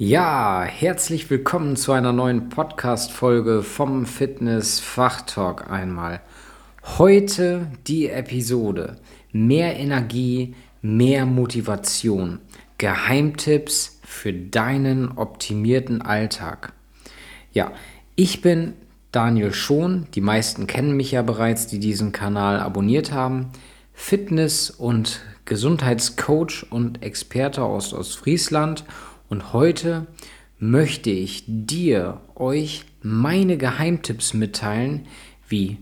Ja, herzlich willkommen zu einer neuen Podcast-Folge vom Fitness Fachtalk einmal. Heute die Episode Mehr Energie, mehr Motivation. Geheimtipps für deinen optimierten Alltag. Ja, ich bin Daniel Schon. Die meisten kennen mich ja bereits, die diesen Kanal abonniert haben. Fitness- und Gesundheitscoach und Experte aus Ostfriesland und heute möchte ich dir, euch meine Geheimtipps mitteilen, wie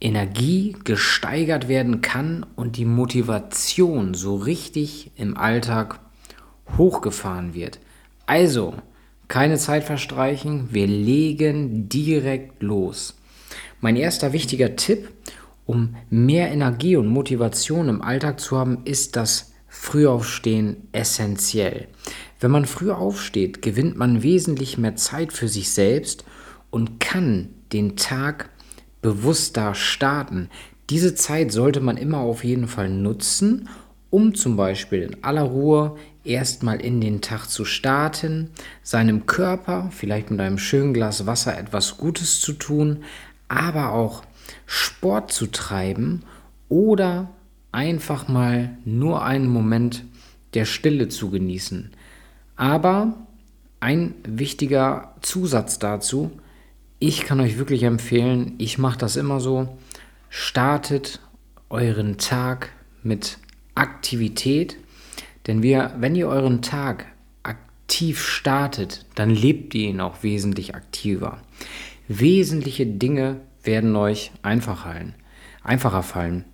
Energie gesteigert werden kann und die Motivation so richtig im Alltag hochgefahren wird. Also, keine Zeit verstreichen, wir legen direkt los. Mein erster wichtiger Tipp, um mehr Energie und Motivation im Alltag zu haben, ist das Frühaufstehen essentiell. Wenn man früh aufsteht, gewinnt man wesentlich mehr Zeit für sich selbst und kann den Tag bewusster starten. Diese Zeit sollte man immer auf jeden Fall nutzen, um zum Beispiel in aller Ruhe erstmal in den Tag zu starten, seinem Körper vielleicht mit einem schönen Glas Wasser etwas Gutes zu tun, aber auch Sport zu treiben oder einfach mal nur einen Moment der Stille zu genießen. Aber ein wichtiger Zusatz dazu, ich kann euch wirklich empfehlen, ich mache das immer so, startet euren Tag mit Aktivität, denn wir, wenn ihr euren Tag aktiv startet, dann lebt ihr ihn auch wesentlich aktiver. Wesentliche Dinge werden euch einfach fallen, einfacher fallen.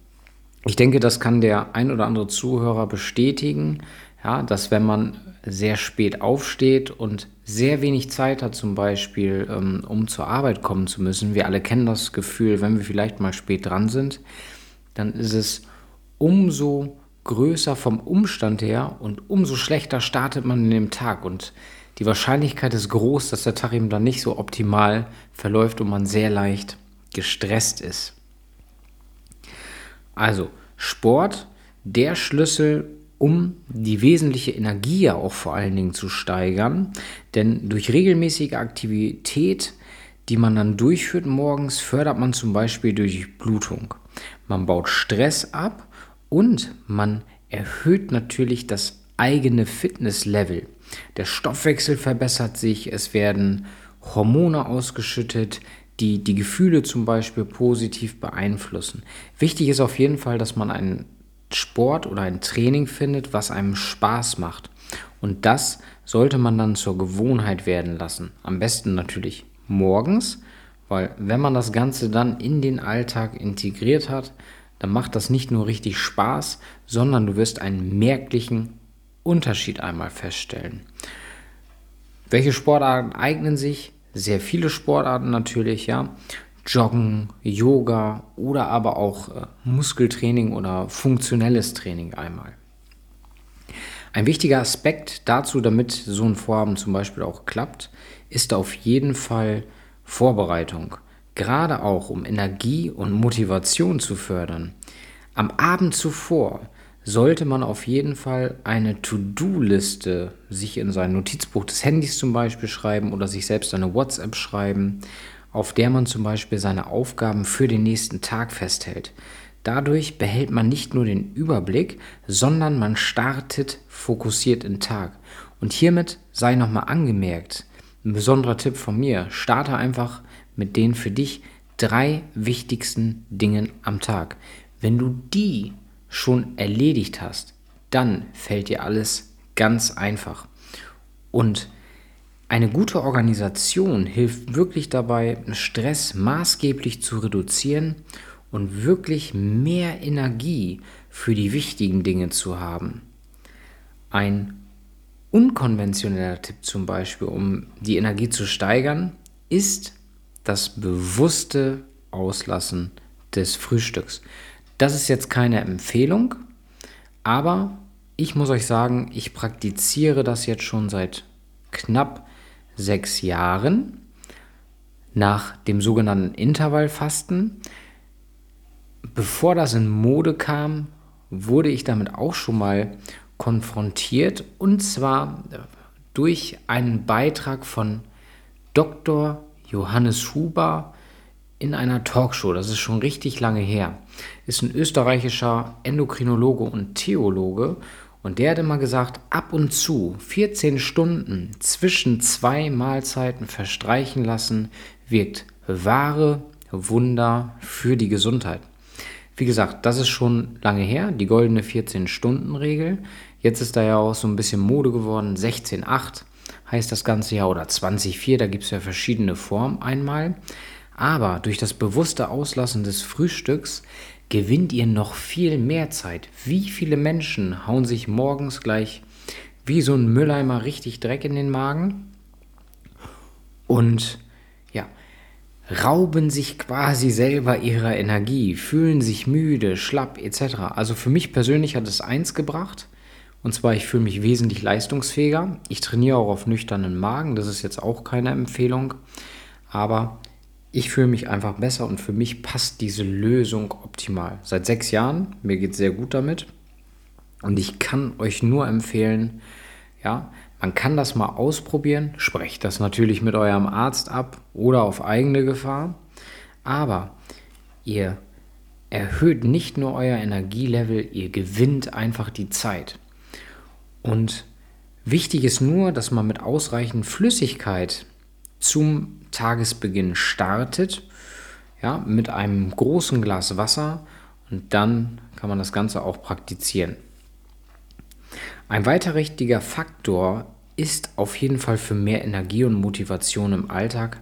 Ich denke, das kann der ein oder andere Zuhörer bestätigen, ja, dass wenn man sehr spät aufsteht und sehr wenig Zeit hat, zum Beispiel, ähm, um zur Arbeit kommen zu müssen, wir alle kennen das Gefühl, wenn wir vielleicht mal spät dran sind, dann ist es umso größer vom Umstand her und umso schlechter startet man in dem Tag und die Wahrscheinlichkeit ist groß, dass der Tag eben dann nicht so optimal verläuft und man sehr leicht gestresst ist. Also Sport, der Schlüssel, um die wesentliche Energie ja auch vor allen Dingen zu steigern. Denn durch regelmäßige Aktivität, die man dann durchführt morgens, fördert man zum Beispiel durch Blutung. Man baut Stress ab und man erhöht natürlich das eigene Fitnesslevel. Der Stoffwechsel verbessert sich, es werden Hormone ausgeschüttet, die die Gefühle zum Beispiel positiv beeinflussen. Wichtig ist auf jeden Fall, dass man einen Sport oder ein Training findet, was einem Spaß macht. Und das sollte man dann zur Gewohnheit werden lassen. Am besten natürlich morgens, weil wenn man das Ganze dann in den Alltag integriert hat, dann macht das nicht nur richtig Spaß, sondern du wirst einen merklichen Unterschied einmal feststellen. Welche Sportarten eignen sich? sehr viele Sportarten natürlich, ja. Joggen, Yoga oder aber auch äh, Muskeltraining oder funktionelles Training einmal. Ein wichtiger Aspekt dazu, damit so ein Vorhaben zum Beispiel auch klappt, ist auf jeden Fall Vorbereitung. Gerade auch, um Energie und Motivation zu fördern. Am Abend zuvor sollte man auf jeden Fall eine To-Do-Liste sich in sein Notizbuch des Handys zum Beispiel schreiben oder sich selbst eine WhatsApp schreiben, auf der man zum Beispiel seine Aufgaben für den nächsten Tag festhält. Dadurch behält man nicht nur den Überblick, sondern man startet fokussiert in Tag. Und hiermit sei nochmal angemerkt, ein besonderer Tipp von mir, starte einfach mit den für dich drei wichtigsten Dingen am Tag. Wenn du die schon erledigt hast, dann fällt dir alles ganz einfach. Und eine gute Organisation hilft wirklich dabei, Stress maßgeblich zu reduzieren und wirklich mehr Energie für die wichtigen Dinge zu haben. Ein unkonventioneller Tipp zum Beispiel, um die Energie zu steigern, ist das bewusste Auslassen des Frühstücks. Das ist jetzt keine Empfehlung, aber ich muss euch sagen, ich praktiziere das jetzt schon seit knapp sechs Jahren nach dem sogenannten Intervallfasten. Bevor das in Mode kam, wurde ich damit auch schon mal konfrontiert und zwar durch einen Beitrag von Dr. Johannes Huber in einer Talkshow. Das ist schon richtig lange her. Ist ein österreichischer Endokrinologe und Theologe. Und der hat immer gesagt, ab und zu 14 Stunden zwischen zwei Mahlzeiten verstreichen lassen, wirkt wahre Wunder für die Gesundheit. Wie gesagt, das ist schon lange her, die goldene 14-Stunden-Regel. Jetzt ist da ja auch so ein bisschen Mode geworden. 16,8 heißt das ganze Jahr oder 20,4, da gibt es ja verschiedene Formen einmal. Aber durch das bewusste Auslassen des Frühstücks gewinnt ihr noch viel mehr Zeit. Wie viele Menschen hauen sich morgens gleich wie so ein Mülleimer richtig Dreck in den Magen? Und ja, rauben sich quasi selber ihrer Energie, fühlen sich müde, schlapp etc. Also für mich persönlich hat es eins gebracht, und zwar ich fühle mich wesentlich leistungsfähiger. Ich trainiere auch auf nüchternen Magen, das ist jetzt auch keine Empfehlung, aber ich fühle mich einfach besser und für mich passt diese Lösung optimal. Seit sechs Jahren, mir geht es sehr gut damit und ich kann euch nur empfehlen, ja, man kann das mal ausprobieren. Sprecht das natürlich mit eurem Arzt ab oder auf eigene Gefahr. Aber ihr erhöht nicht nur euer Energielevel, ihr gewinnt einfach die Zeit. Und wichtig ist nur, dass man mit ausreichend Flüssigkeit zum Tagesbeginn startet, ja, mit einem großen Glas Wasser und dann kann man das Ganze auch praktizieren. Ein weiter richtiger Faktor ist auf jeden Fall für mehr Energie und Motivation im Alltag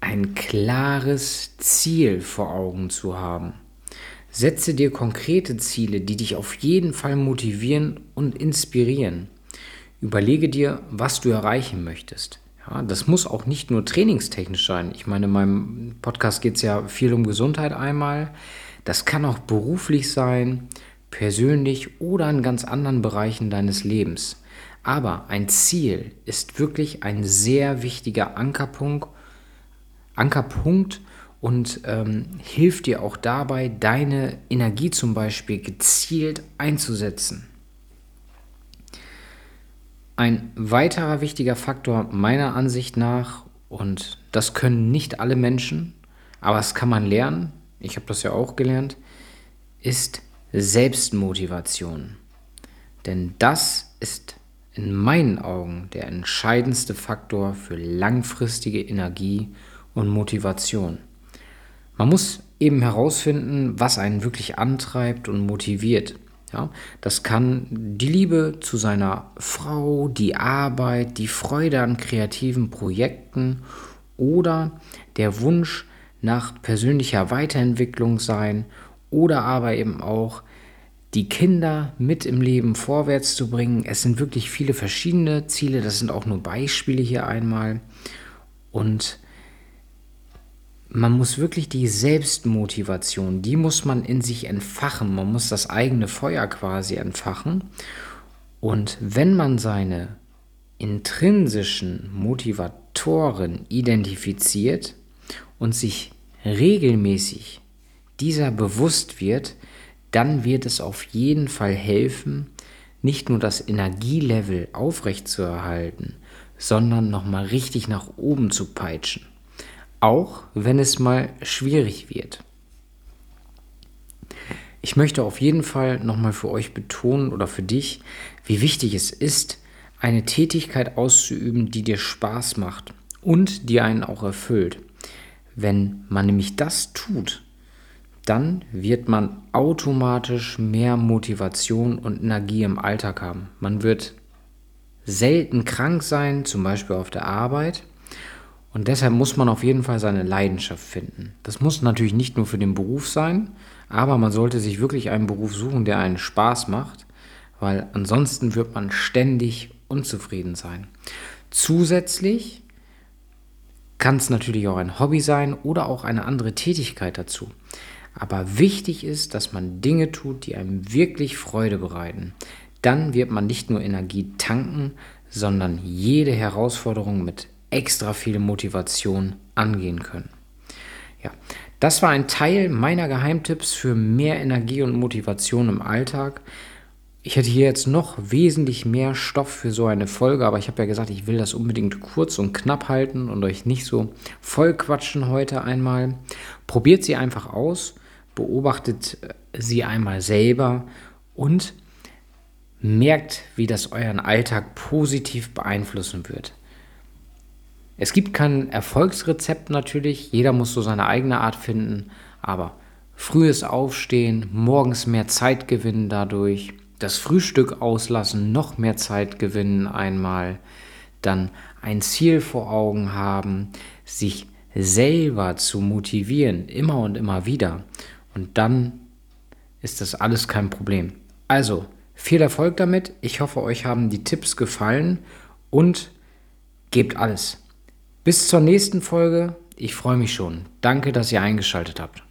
ein klares Ziel vor Augen zu haben. Setze dir konkrete Ziele, die dich auf jeden Fall motivieren und inspirieren. Überlege dir, was du erreichen möchtest. Ja, das muss auch nicht nur trainingstechnisch sein. Ich meine, in meinem Podcast geht es ja viel um Gesundheit einmal. Das kann auch beruflich sein persönlich oder in ganz anderen Bereichen deines Lebens. Aber ein Ziel ist wirklich ein sehr wichtiger Ankerpunkt, Ankerpunkt und ähm, hilft dir auch dabei, deine Energie zum Beispiel gezielt einzusetzen. Ein weiterer wichtiger Faktor meiner Ansicht nach, und das können nicht alle Menschen, aber es kann man lernen, ich habe das ja auch gelernt, ist Selbstmotivation. Denn das ist in meinen Augen der entscheidendste Faktor für langfristige Energie und Motivation. Man muss eben herausfinden, was einen wirklich antreibt und motiviert. Ja, das kann die Liebe zu seiner Frau, die Arbeit, die Freude an kreativen Projekten oder der Wunsch nach persönlicher Weiterentwicklung sein oder aber eben auch die Kinder mit im Leben vorwärts zu bringen. Es sind wirklich viele verschiedene Ziele, das sind auch nur Beispiele hier einmal. Und man muss wirklich die Selbstmotivation, die muss man in sich entfachen. Man muss das eigene Feuer quasi entfachen. Und wenn man seine intrinsischen Motivatoren identifiziert und sich regelmäßig dieser bewusst wird, dann wird es auf jeden Fall helfen, nicht nur das Energielevel aufrechtzuerhalten, sondern nochmal richtig nach oben zu peitschen. Auch wenn es mal schwierig wird. Ich möchte auf jeden Fall nochmal für euch betonen oder für dich, wie wichtig es ist, eine Tätigkeit auszuüben, die dir Spaß macht und die einen auch erfüllt. Wenn man nämlich das tut, dann wird man automatisch mehr Motivation und Energie im Alltag haben. Man wird selten krank sein, zum Beispiel auf der Arbeit. Und deshalb muss man auf jeden Fall seine Leidenschaft finden. Das muss natürlich nicht nur für den Beruf sein, aber man sollte sich wirklich einen Beruf suchen, der einen Spaß macht, weil ansonsten wird man ständig unzufrieden sein. Zusätzlich kann es natürlich auch ein Hobby sein oder auch eine andere Tätigkeit dazu. Aber wichtig ist, dass man Dinge tut, die einem wirklich Freude bereiten. Dann wird man nicht nur Energie tanken, sondern jede Herausforderung mit extra viel Motivation angehen können. Ja, das war ein Teil meiner Geheimtipps für mehr Energie und Motivation im Alltag. ich hätte hier jetzt noch wesentlich mehr Stoff für so eine Folge, aber ich habe ja gesagt, ich will das unbedingt kurz und knapp halten und euch nicht so voll quatschen heute einmal. Probiert sie einfach aus, beobachtet sie einmal selber und merkt, wie das euren Alltag positiv beeinflussen wird. Es gibt kein Erfolgsrezept natürlich, jeder muss so seine eigene Art finden, aber frühes Aufstehen, morgens mehr Zeit gewinnen dadurch, das Frühstück auslassen, noch mehr Zeit gewinnen einmal, dann ein Ziel vor Augen haben, sich selber zu motivieren, immer und immer wieder. Und dann ist das alles kein Problem. Also, viel Erfolg damit. Ich hoffe, euch haben die Tipps gefallen und gebt alles. Bis zur nächsten Folge. Ich freue mich schon. Danke, dass ihr eingeschaltet habt.